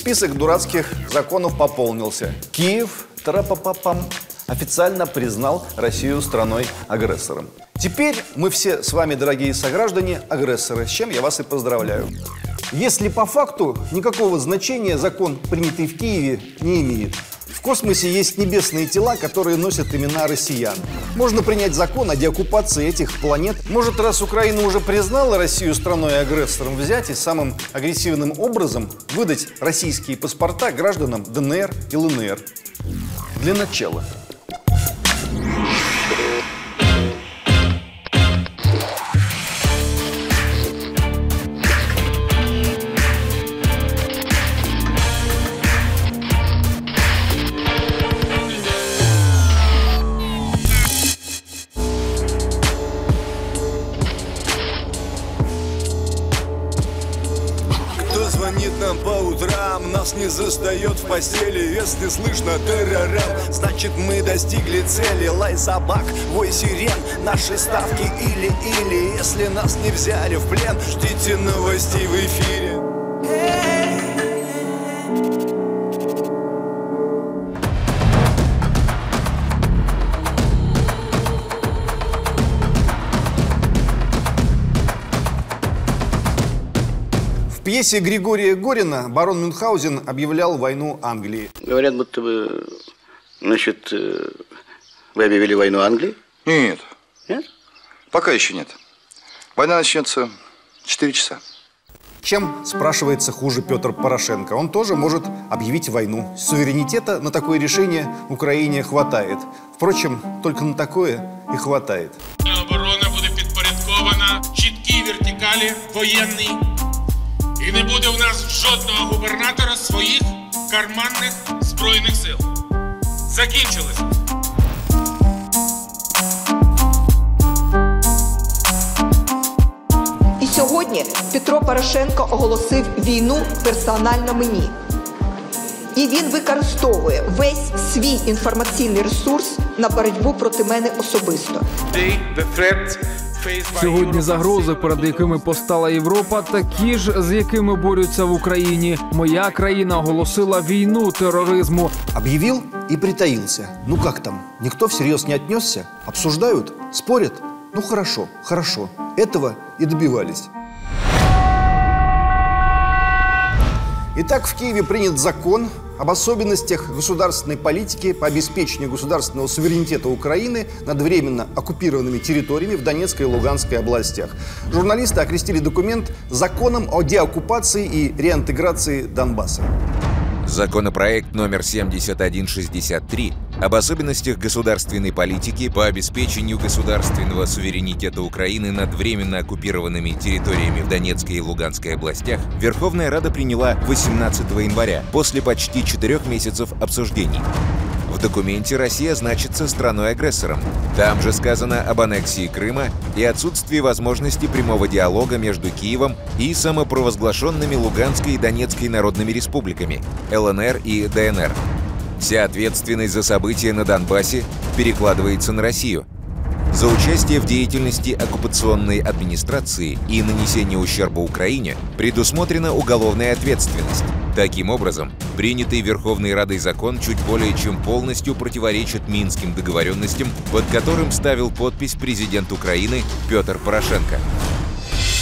список дурацких законов пополнился. Киев, тарапапапам, официально признал Россию страной-агрессором. Теперь мы все с вами, дорогие сограждане, агрессоры, с чем я вас и поздравляю. Если по факту никакого значения закон, принятый в Киеве, не имеет. В космосе есть небесные тела, которые носят имена россиян. Можно принять закон о деоккупации этих планет. Может, раз Украина уже признала Россию страной-агрессором, взять и самым агрессивным образом выдать российские паспорта гражданам ДНР и ЛНР. Для начала. Нас не застает в постели. Если слышно террорем, значит мы достигли цели Лай собак, вой сирен, наши ставки или-или Если нас не взяли в плен, ждите новостей в эфире пьесе Григория Горина барон Мюнхгаузен объявлял войну Англии. Говорят, будто бы, значит, э, вы объявили войну Англии? Нет, Нет? пока еще нет. Война начнется в 4 часа. Чем, спрашивается, хуже Петр Порошенко? Он тоже может объявить войну. Суверенитета на такое решение Украине хватает. Впрочем, только на такое и хватает. Оборона буде підпорядкована чіткій вертикалі воєнній. І не буде в нас жодного губернатора своїх карманних збройних сил. Закінчилось. І сьогодні Петро Порошенко оголосив війну персонально мені. І він використовує весь свій інформаційний ресурс на боротьбу проти мене особисто. Сьогодні загрози, перед якими постала Європа, такі ж, з якими борються в Україні. Моя країна оголосила війну тероризму. Объявил и притаился. Ну как там? Никто всерьез не отнесся? Обсуждают? Спорят? Ну хорошо, хорошо. Этого и добивались. Итак, в Киеве принят закон об особенностях государственной политики по обеспечению государственного суверенитета Украины над временно оккупированными территориями в Донецкой и Луганской областях. Журналисты окрестили документ законом о деоккупации и реинтеграции Донбасса. Законопроект номер 7163 об особенностях государственной политики по обеспечению государственного суверенитета Украины над временно оккупированными территориями в Донецкой и Луганской областях Верховная Рада приняла 18 января после почти четырех месяцев обсуждений. В документе Россия значится страной-агрессором. Там же сказано об аннексии Крыма и отсутствии возможности прямого диалога между Киевом и самопровозглашенными Луганской и Донецкой народными республиками, ЛНР и ДНР. Вся ответственность за события на Донбассе перекладывается на Россию. За участие в деятельности оккупационной администрации и нанесение ущерба Украине предусмотрена уголовная ответственность. Таким образом, принятый Верховной Радой закон чуть более чем полностью противоречит Минским договоренностям, под которым ставил подпись президент Украины Петр Порошенко.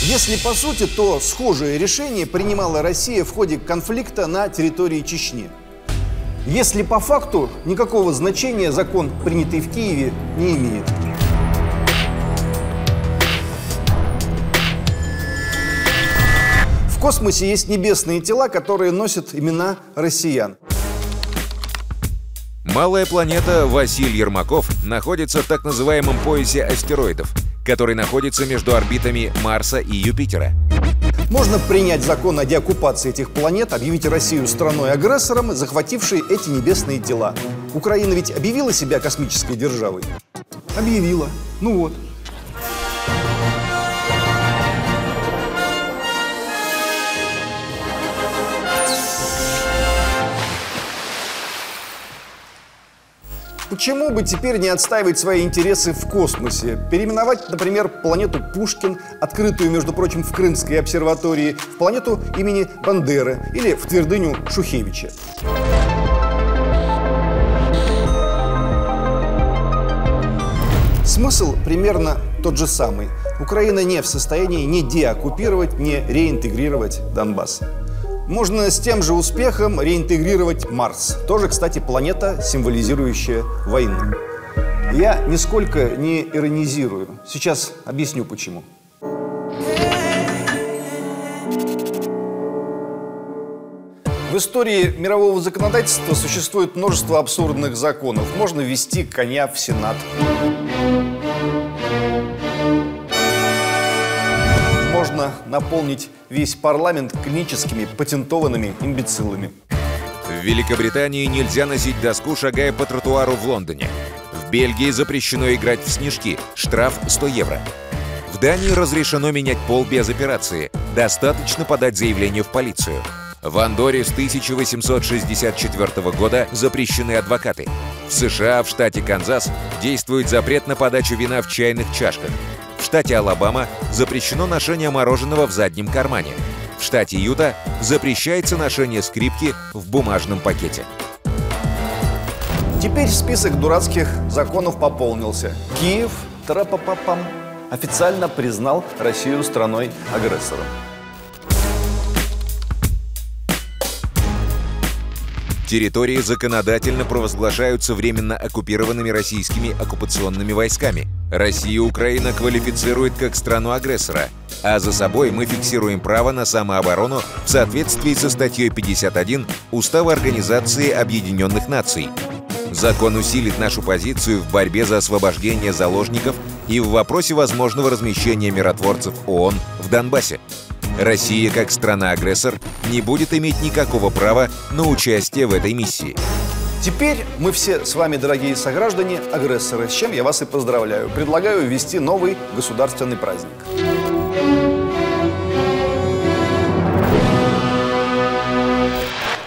Если по сути, то схожее решение принимала Россия в ходе конфликта на территории Чечни. Если по факту, никакого значения закон, принятый в Киеве, не имеет. В космосе есть небесные тела, которые носят имена россиян. Малая планета Василий Ермаков находится в так называемом поясе астероидов, который находится между орбитами Марса и Юпитера. Можно принять закон о деоккупации этих планет, объявить Россию страной-агрессором, захватившей эти небесные тела. Украина ведь объявила себя космической державой? Объявила. Ну вот. Почему бы теперь не отстаивать свои интересы в космосе? Переименовать, например, планету Пушкин, открытую, между прочим, в Крымской обсерватории, в планету имени Бандеры или в твердыню Шухевича. Смысл примерно тот же самый. Украина не в состоянии ни деоккупировать, ни реинтегрировать Донбасс. Можно с тем же успехом реинтегрировать Марс. Тоже, кстати, планета, символизирующая войну. Я нисколько не иронизирую. Сейчас объясню почему. В истории мирового законодательства существует множество абсурдных законов. Можно ввести коня в Сенат. Можно наполнить весь парламент клиническими патентованными имбецилами. В Великобритании нельзя носить доску, шагая по тротуару в Лондоне. В Бельгии запрещено играть в снежки. Штраф 100 евро. В Дании разрешено менять пол без операции. Достаточно подать заявление в полицию. В Андоре с 1864 года запрещены адвокаты. В США, в штате Канзас, действует запрет на подачу вина в чайных чашках. Штате Алабама запрещено ношение мороженого в заднем кармане. В штате Юта запрещается ношение скрипки в бумажном пакете. Теперь список дурацких законов пополнился. Киев, трапапапам, официально признал Россию страной-агрессором. Территории законодательно провозглашаются временно оккупированными российскими оккупационными войсками. Россия Украина квалифицирует как страну-агрессора, а за собой мы фиксируем право на самооборону в соответствии со статьей 51 Устава Организации Объединенных Наций. Закон усилит нашу позицию в борьбе за освобождение заложников и в вопросе возможного размещения миротворцев ООН в Донбассе. Россия, как страна-агрессор, не будет иметь никакого права на участие в этой миссии. Теперь мы все с вами, дорогие сограждане, агрессоры, с чем я вас и поздравляю. Предлагаю ввести новый государственный праздник.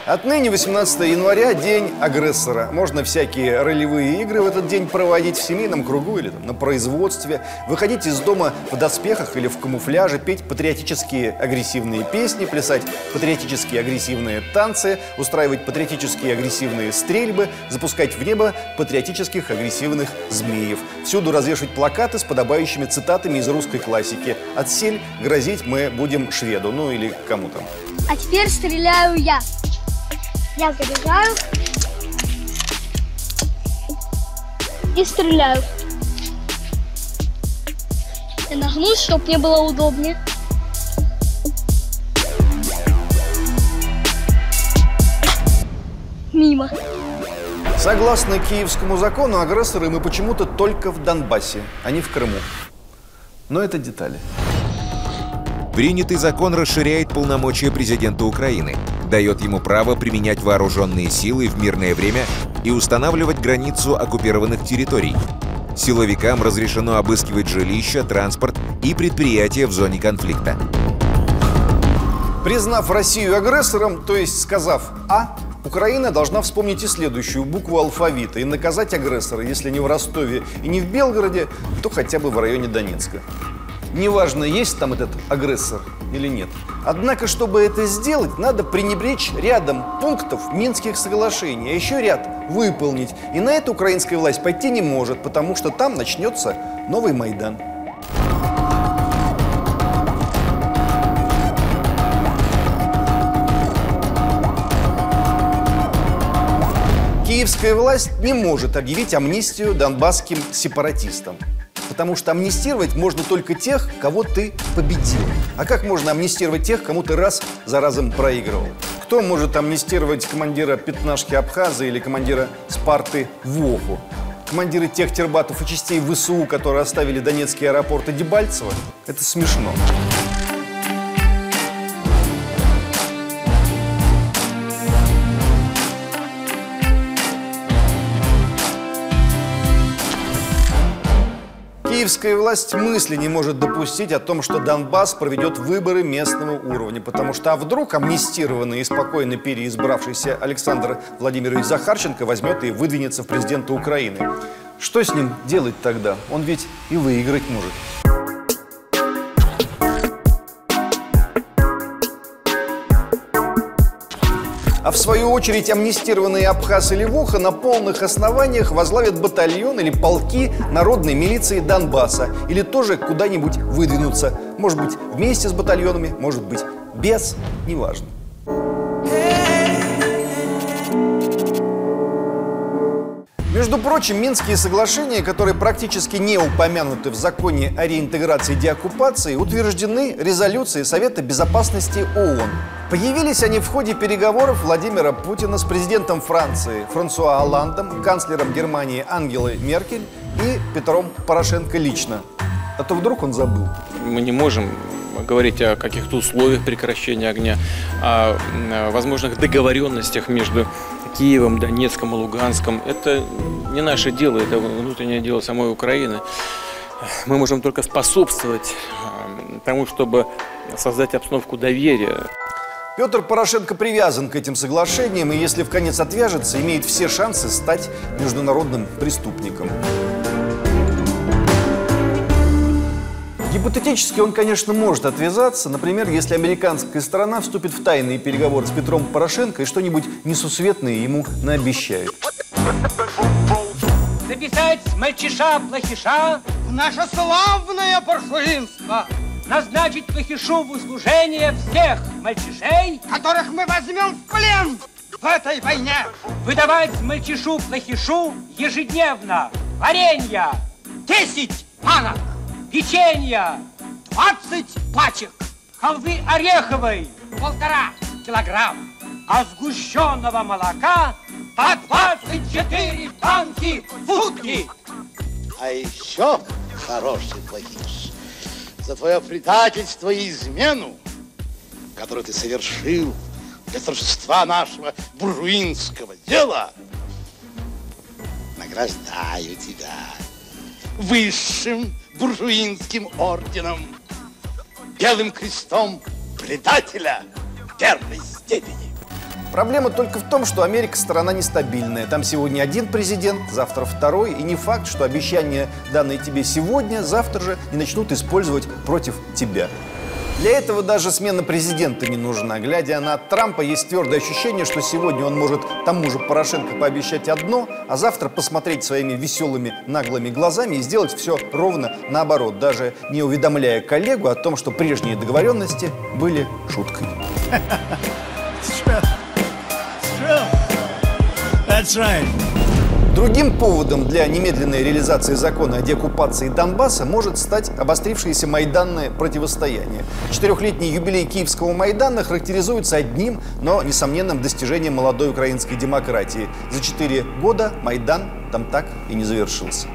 Отныне 18 января – день агрессора. Можно всякие ролевые игры в этот день проводить в семейном кругу или там, на производстве, выходить из дома в доспехах или в камуфляже, петь патриотические агрессивные песни, плясать патриотические агрессивные танцы, устраивать патриотические агрессивные стрельбы, запускать в небо патриотических агрессивных змеев. Всюду развешивать плакаты с подобающими цитатами из русской классики. «Отсель грозить мы будем шведу», ну или кому там. А теперь стреляю я. Я забегаю и стреляю. Я нагнусь, чтобы мне было удобнее. Мимо. Согласно киевскому закону, агрессоры мы почему-то только в Донбассе, а не в Крыму. Но это детали. Принятый закон расширяет полномочия президента Украины, дает ему право применять вооруженные силы в мирное время и устанавливать границу оккупированных территорий. Силовикам разрешено обыскивать жилища, транспорт и предприятия в зоне конфликта. Признав Россию агрессором, то есть сказав «А», Украина должна вспомнить и следующую букву алфавита и наказать агрессора, если не в Ростове и не в Белгороде, то хотя бы в районе Донецка. Неважно, есть там этот агрессор или нет. Однако, чтобы это сделать, надо пренебречь рядом пунктов Минских соглашений, а еще ряд выполнить. И на это украинская власть пойти не может, потому что там начнется новый Майдан. Киевская власть не может объявить амнистию донбасским сепаратистам. Потому что амнистировать можно только тех, кого ты победил. А как можно амнистировать тех, кому ты раз за разом проигрывал? Кто может амнистировать командира пятнашки Абхаза или командира Спарты Воху? Командиры тех тербатов и частей ВСУ, которые оставили Донецкий аэропорт и Дебальцево? Это смешно. Киевская власть мысли не может допустить о том, что Донбасс проведет выборы местного уровня, потому что а вдруг амнистированный и спокойно переизбравшийся Александр Владимирович Захарченко возьмет и выдвинется в президенты Украины. Что с ним делать тогда? Он ведь и выиграть может. А в свою очередь амнистированные Абхаз и Левуха на полных основаниях возглавят батальон или полки народной милиции Донбасса. Или тоже куда-нибудь выдвинуться. Может быть, вместе с батальонами, может быть, без, неважно. Между прочим, Минские соглашения, которые практически не упомянуты в законе о реинтеграции и деоккупации, утверждены резолюцией Совета Безопасности ООН. Появились они в ходе переговоров Владимира Путина с президентом Франции Франсуа Оландом, канцлером Германии Ангелой Меркель и Петром Порошенко лично. А то вдруг он забыл. Мы не можем говорить о каких-то условиях прекращения огня, о возможных договоренностях между Киевом, Донецком Луганском. Это не наше дело, это внутреннее дело самой Украины. Мы можем только способствовать тому, чтобы создать обстановку доверия. Петр Порошенко привязан к этим соглашениям и, если в конец отвяжется, имеет все шансы стать международным преступником. Гипотетически он, конечно, может отвязаться, например, если американская сторона вступит в тайные переговоры с Петром Порошенко и что-нибудь несусветное ему наобещает. Записать мальчиша-плохиша в наше славное паршуинство. Назначить плохишу в услужение всех мальчишей, которых мы возьмем в плен в этой войне. Выдавать мальчишу-плохишу ежедневно варенья, 10 панок, печенья, 20 пачек, халвы ореховой, полтора килограмм, а сгущенного молока по 24 банки в сутки. А еще, хороший плохиш, за твое предательство и измену, которую ты совершил для торжества нашего буржуинского дела, награждаю тебя высшим буржуинским орденом, белым крестом предателя первой степени. Проблема только в том, что Америка страна нестабильная. Там сегодня один президент, завтра второй. И не факт, что обещания, данные тебе сегодня, завтра же не начнут использовать против тебя. Для этого даже смена президента не нужна. Глядя на Трампа, есть твердое ощущение, что сегодня он может тому же Порошенко пообещать одно, а завтра посмотреть своими веселыми наглыми глазами и сделать все ровно наоборот, даже не уведомляя коллегу о том, что прежние договоренности были шуткой. That's right. Другим поводом для немедленной реализации закона о деоккупации Донбасса может стать обострившееся майданное противостояние. Четырехлетний юбилей Киевского Майдана характеризуется одним, но несомненным достижением молодой украинской демократии. За четыре года Майдан там так и не завершился.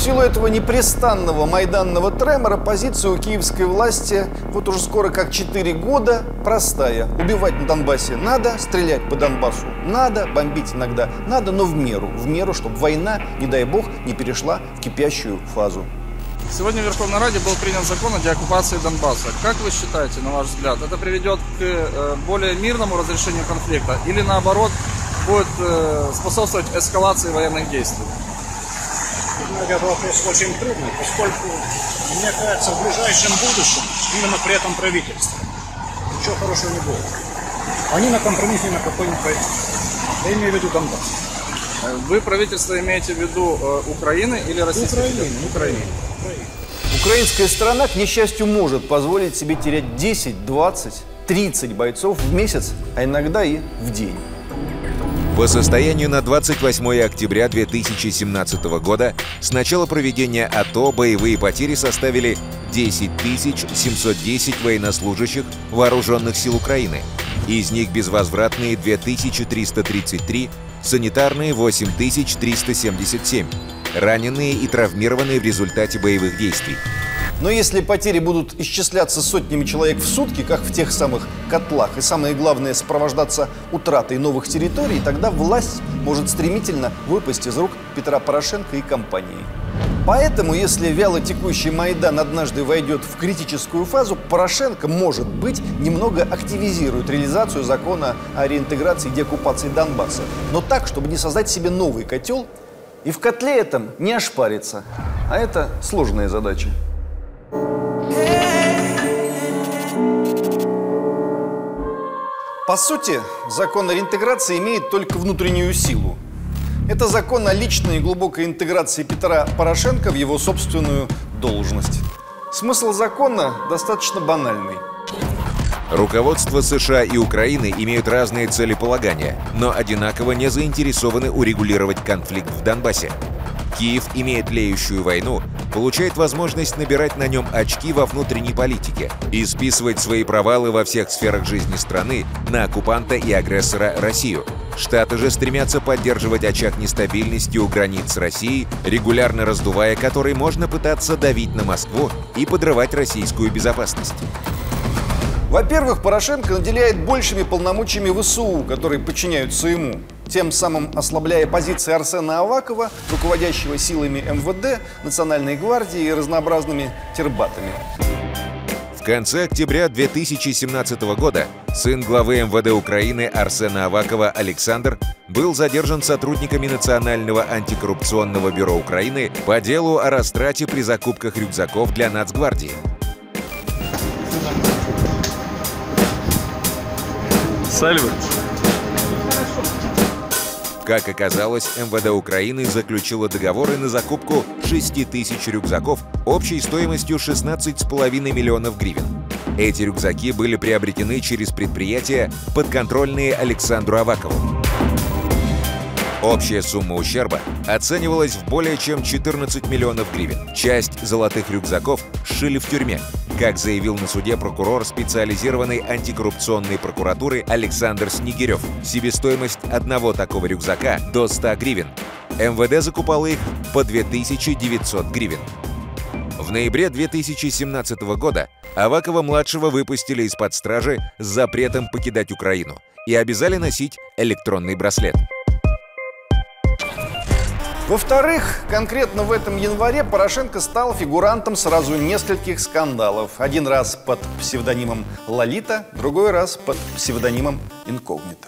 Силу этого непрестанного майданного тремора позиция у киевской власти вот уже скоро как 4 года простая. Убивать на Донбассе надо, стрелять по Донбассу надо, бомбить иногда надо, но в меру. В меру, чтобы война, не дай бог, не перешла в кипящую фазу. Сегодня в Верховной Раде был принят закон о деоккупации Донбасса. Как вы считаете, на ваш взгляд, это приведет к э, более мирному разрешению конфликта или наоборот будет э, способствовать эскалации военных действий? Этот вопрос очень трудный, поскольку, мне кажется, в ближайшем будущем, именно при этом правительстве, ничего хорошего не будет. Они на компромисс ни на какой не пойдут. Я имею в виду Донбасс. Вы правительство имеете в виду э, Украины или Российской Украины? Украины. Украинская сторона, к несчастью, может позволить себе терять 10, 20, 30 бойцов в месяц, а иногда и в день. По состоянию на 28 октября 2017 года с начала проведения АТО боевые потери составили 10 710 военнослужащих Вооруженных сил Украины. Из них безвозвратные 2333, санитарные 8377, раненые и травмированные в результате боевых действий. Но если потери будут исчисляться сотнями человек в сутки, как в тех самых котлах, и самое главное сопровождаться утратой новых территорий, тогда власть может стремительно выпасть из рук Петра Порошенко и компании. Поэтому, если вяло текущий Майдан однажды войдет в критическую фазу, Порошенко, может быть, немного активизирует реализацию закона о реинтеграции и деоккупации Донбасса. Но так, чтобы не создать себе новый котел и в котле этом не ошпариться. А это сложная задача. По сути, закон о реинтеграции имеет только внутреннюю силу. Это закон о личной и глубокой интеграции Петра Порошенко в его собственную должность. Смысл закона достаточно банальный. Руководство США и Украины имеют разные целеполагания, но одинаково не заинтересованы урегулировать конфликт в Донбассе. Киев имеет леющую войну, получает возможность набирать на нем очки во внутренней политике и списывать свои провалы во всех сферах жизни страны на оккупанта и агрессора Россию. Штаты же стремятся поддерживать очаг нестабильности у границ России, регулярно раздувая который можно пытаться давить на Москву и подрывать российскую безопасность. Во-первых, Порошенко наделяет большими полномочиями ВСУ, которые подчиняются ему, тем самым ослабляя позиции Арсена Авакова, руководящего силами МВД, Национальной гвардии и разнообразными тербатами. В конце октября 2017 года сын главы МВД Украины Арсена Авакова Александр был задержан сотрудниками Национального антикоррупционного бюро Украины по делу о растрате при закупках рюкзаков для Нацгвардии. Сальвы. Как оказалось, МВД Украины заключило договоры на закупку 6 тысяч рюкзаков общей стоимостью 16,5 миллионов гривен. Эти рюкзаки были приобретены через предприятия, подконтрольные Александру Авакову. Общая сумма ущерба оценивалась в более чем 14 миллионов гривен. Часть золотых рюкзаков сшили в тюрьме, как заявил на суде прокурор специализированной антикоррупционной прокуратуры Александр Снегирев. Себестоимость одного такого рюкзака до 100 гривен. МВД закупало их по 2900 гривен. В ноябре 2017 года Авакова-младшего выпустили из-под стражи с запретом покидать Украину и обязали носить электронный браслет. Во-вторых, конкретно в этом январе Порошенко стал фигурантом сразу нескольких скандалов. Один раз под псевдонимом Лолита, другой раз под псевдонимом Инкогнито.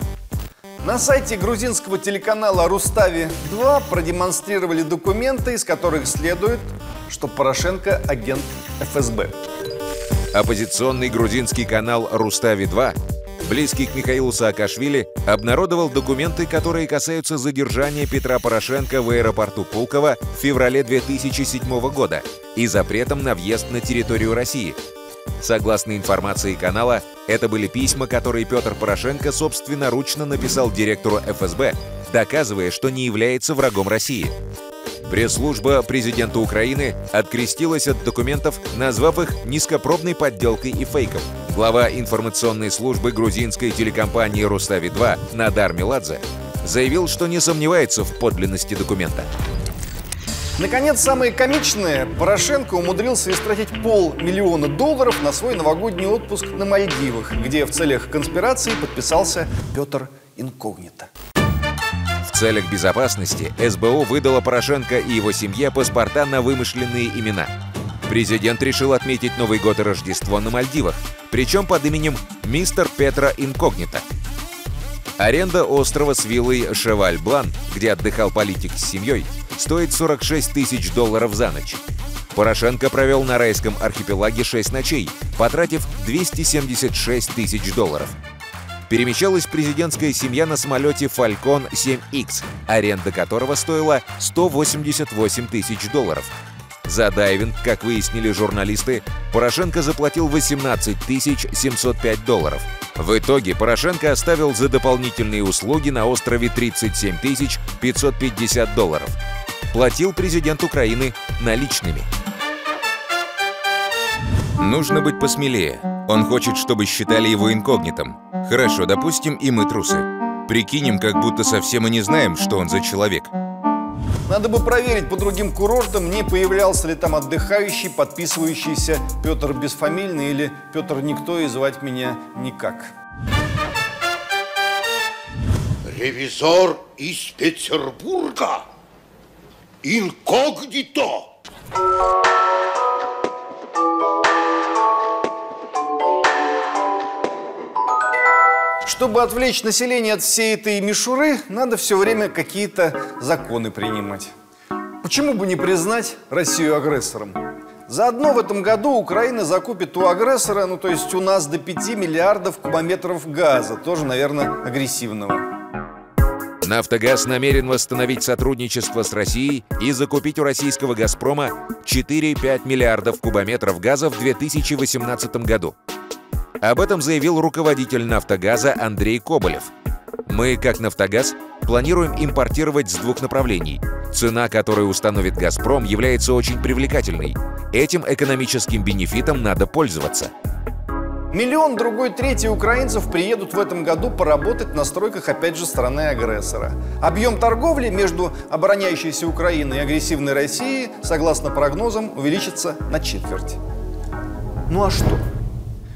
На сайте грузинского телеканала «Рустави-2» продемонстрировали документы, из которых следует, что Порошенко – агент ФСБ. Оппозиционный грузинский канал «Рустави-2» близкий к Михаилу Саакашвили, обнародовал документы, которые касаются задержания Петра Порошенко в аэропорту Пулково в феврале 2007 года и запретом на въезд на территорию России. Согласно информации канала, это были письма, которые Петр Порошенко собственноручно написал директору ФСБ, доказывая, что не является врагом России. Пресс-служба президента Украины открестилась от документов, назвав их низкопробной подделкой и фейком. Глава информационной службы грузинской телекомпании «Рустави-2» Надар Меладзе заявил, что не сомневается в подлинности документа. Наконец, самое комичное, Порошенко умудрился истратить полмиллиона долларов на свой новогодний отпуск на Мальдивах, где в целях конспирации подписался Петр Инкогнито. В целях безопасности СБУ выдала Порошенко и его семье паспорта на вымышленные имена. Президент решил отметить Новый год и Рождество на Мальдивах, причем под именем Мистер Петра Инкогнито. Аренда острова с виллой Шеваль-Блан, где отдыхал политик с семьей, стоит 46 тысяч долларов за ночь. Порошенко провел на райском архипелаге 6 ночей, потратив 276 тысяч долларов. Перемещалась президентская семья на самолете Falcon 7X, аренда которого стоила 188 тысяч долларов. За дайвинг, как выяснили журналисты, Порошенко заплатил 18 705 долларов. В итоге Порошенко оставил за дополнительные услуги на острове 37 550 долларов. Платил президент Украины наличными. Нужно быть посмелее. Он хочет, чтобы считали его инкогнитом. Хорошо, допустим, и мы трусы. Прикинем, как будто совсем и не знаем, что он за человек. Надо бы проверить по другим курортам, не появлялся ли там отдыхающий, подписывающийся Петр Бесфамильный или Петр Никто и звать меня никак. Ревизор из Петербурга. Инкогнито. Чтобы отвлечь население от всей этой мишуры, надо все время какие-то законы принимать. Почему бы не признать Россию агрессором? Заодно в этом году Украина закупит у агрессора, ну то есть у нас до 5 миллиардов кубометров газа, тоже, наверное, агрессивного. «Нафтогаз» намерен восстановить сотрудничество с Россией и закупить у российского «Газпрома» 4,5 миллиардов кубометров газа в 2018 году. Об этом заявил руководитель «Нафтогаза» Андрей Коболев. «Мы, как «Нафтогаз», планируем импортировать с двух направлений. Цена, которую установит «Газпром», является очень привлекательной. Этим экономическим бенефитом надо пользоваться. Миллион, другой, третий украинцев приедут в этом году поработать на стройках, опять же, страны-агрессора. Объем торговли между обороняющейся Украиной и агрессивной Россией, согласно прогнозам, увеличится на четверть. Ну а что?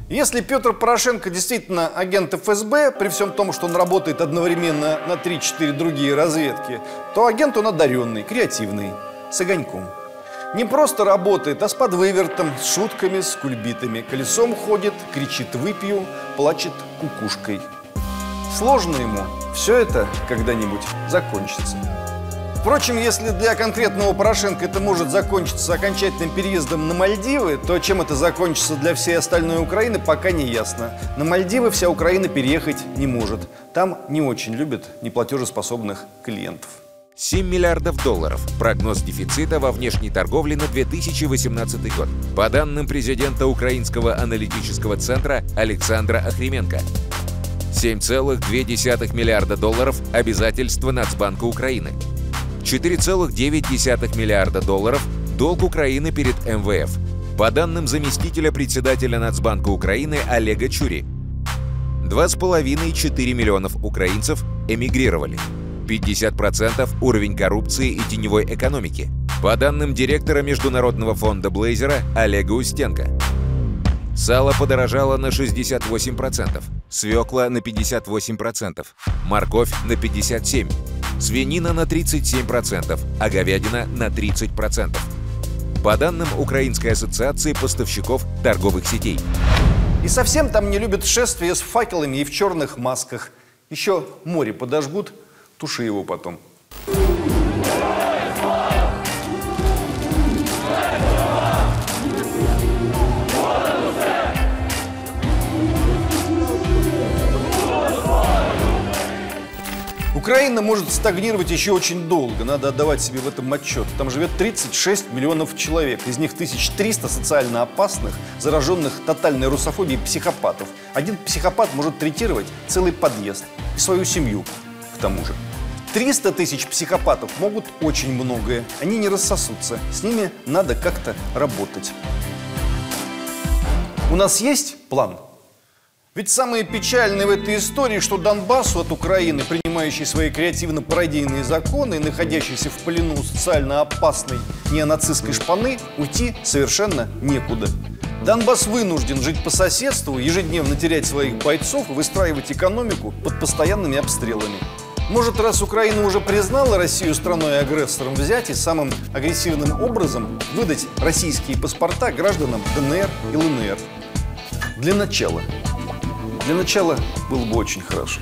Если Петр Порошенко действительно агент ФСБ, при всем том, что он работает одновременно на 3-4 другие разведки, то агент он одаренный, креативный, с огоньком. Не просто работает, а с подвывертом, с шутками, с кульбитами. Колесом ходит, кричит «выпью», плачет кукушкой. Сложно ему. Все это когда-нибудь закончится. Впрочем, если для конкретного Порошенко это может закончиться окончательным переездом на Мальдивы, то чем это закончится для всей остальной Украины, пока не ясно. На Мальдивы вся Украина переехать не может. Там не очень любят неплатежеспособных клиентов. 7 миллиардов долларов – прогноз дефицита во внешней торговле на 2018 год. По данным президента Украинского аналитического центра Александра Охременко. 7,2 миллиарда долларов – обязательства Нацбанка Украины – 4,9 миллиарда долларов долг Украины перед МВФ. По данным заместителя председателя Нацбанка Украины Олега Чури, 2,5-4 миллионов украинцев эмигрировали. 50% уровень коррупции и теневой экономики. По данным директора Международного фонда Блейзера Олега Устенко. Сало подорожало на 68%, свекла на 58%, морковь на 57%, свинина на 37%, а говядина на 30%. По данным Украинской ассоциации поставщиков торговых сетей. И совсем там не любят шествия с факелами и в черных масках. Еще море подожгут, туши его потом. Украина может стагнировать еще очень долго, надо отдавать себе в этом отчет. Там живет 36 миллионов человек, из них 1300 социально опасных, зараженных тотальной русофобией психопатов. Один психопат может третировать целый подъезд и свою семью к тому же. 300 тысяч психопатов могут очень многое, они не рассосутся, с ними надо как-то работать. У нас есть план? Ведь самое печальное в этой истории, что Донбассу от Украины, принимающей свои креативно-пародийные законы и находящейся в плену социально опасной неонацистской шпаны, уйти совершенно некуда. Донбасс вынужден жить по соседству, ежедневно терять своих бойцов выстраивать экономику под постоянными обстрелами. Может, раз Украина уже признала Россию страной-агрессором, взять и самым агрессивным образом выдать российские паспорта гражданам ДНР и ЛНР? Для начала – для начала было бы очень хорошо.